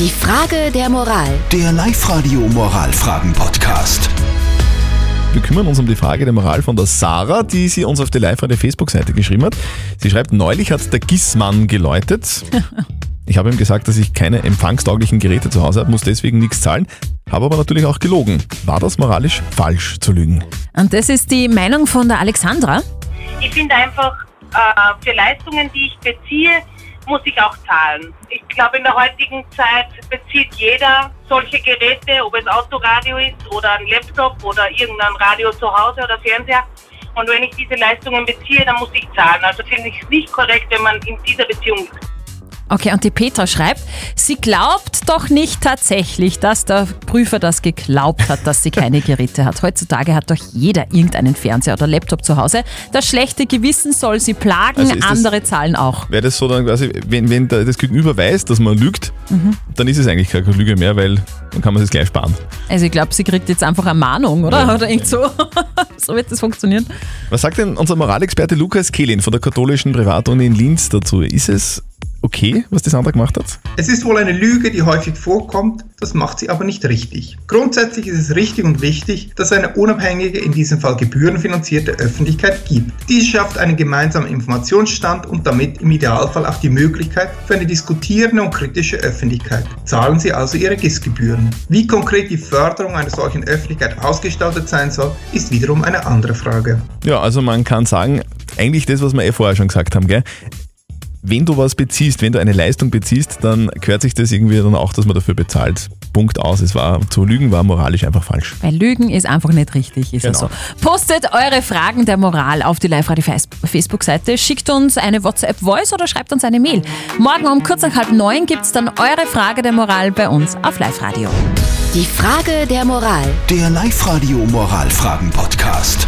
Die Frage der Moral. Der Live-Radio Moralfragen-Podcast. Wir kümmern uns um die Frage der Moral von der Sarah, die sie uns auf die live Facebook-Seite geschrieben hat. Sie schreibt, neulich hat der Gissmann geläutet. Ich habe ihm gesagt, dass ich keine empfangstauglichen Geräte zu Hause habe, muss deswegen nichts zahlen, habe aber natürlich auch gelogen. War das moralisch falsch zu lügen? Und das ist die Meinung von der Alexandra. Ich finde einfach, äh, für Leistungen, die ich beziehe, muss ich auch zahlen. Ich glaube, in der heutigen Zeit bezieht jeder solche Geräte, ob es Autoradio ist oder ein Laptop oder irgendein Radio zu Hause oder Fernseher. Und wenn ich diese Leistungen beziehe, dann muss ich zahlen. Also finde ich es nicht korrekt, wenn man in dieser Beziehung Okay, und die Petra schreibt, sie glaubt doch nicht tatsächlich, dass der Prüfer das geglaubt hat, dass sie keine Geräte hat. Heutzutage hat doch jeder irgendeinen Fernseher oder Laptop zu Hause. Das schlechte Gewissen soll sie plagen, Also das- andere zahlen auch. Wäre das so dann quasi, wenn, wenn das Gegenüber weiß, dass man lügt, dann ist es eigentlich keine Lüge mehr, weil dann kann man es gleich sparen. Also ich glaube, sie kriegt jetzt einfach eine Mahnung, oder? Ja. Oder irgend so. so wird das funktionieren. Was sagt denn unser Moralexperte Lukas Kehlin von der katholischen Privatuni in Linz dazu? Ist es okay, was die Sandra gemacht hat? Es ist wohl eine Lüge, die häufig vorkommt, das macht sie aber nicht richtig. Grundsätzlich ist es richtig und wichtig, dass es eine unabhängige, in diesem Fall gebührenfinanzierte Öffentlichkeit gibt. Dies schafft einen gemeinsamen Informationsstand und damit im Idealfall auch die Möglichkeit für eine diskutierende und kritische Öffentlichkeit. Zahlen Sie also Ihre GIS-Gebühren. Wie konkret die Förderung einer solchen Öffentlichkeit ausgestaltet sein soll, ist wiederum eine andere Frage. Ja, also man kann sagen, eigentlich das, was wir eh vorher schon gesagt haben, gell? Wenn du was beziehst, wenn du eine Leistung beziehst, dann gehört sich das irgendwie dann auch, dass man dafür bezahlt. Punkt aus. Es war zu lügen war moralisch einfach falsch. Weil Lügen ist einfach nicht richtig, ist ja Genau. so. Postet eure Fragen der Moral auf die Live-Radio-Facebook-Seite, schickt uns eine WhatsApp-Voice oder schreibt uns eine Mail. Morgen um kurz nach halb neun gibt es dann eure Frage der Moral bei uns auf Live-Radio. Die Frage der Moral. Der Live-Radio Moralfragen-Podcast.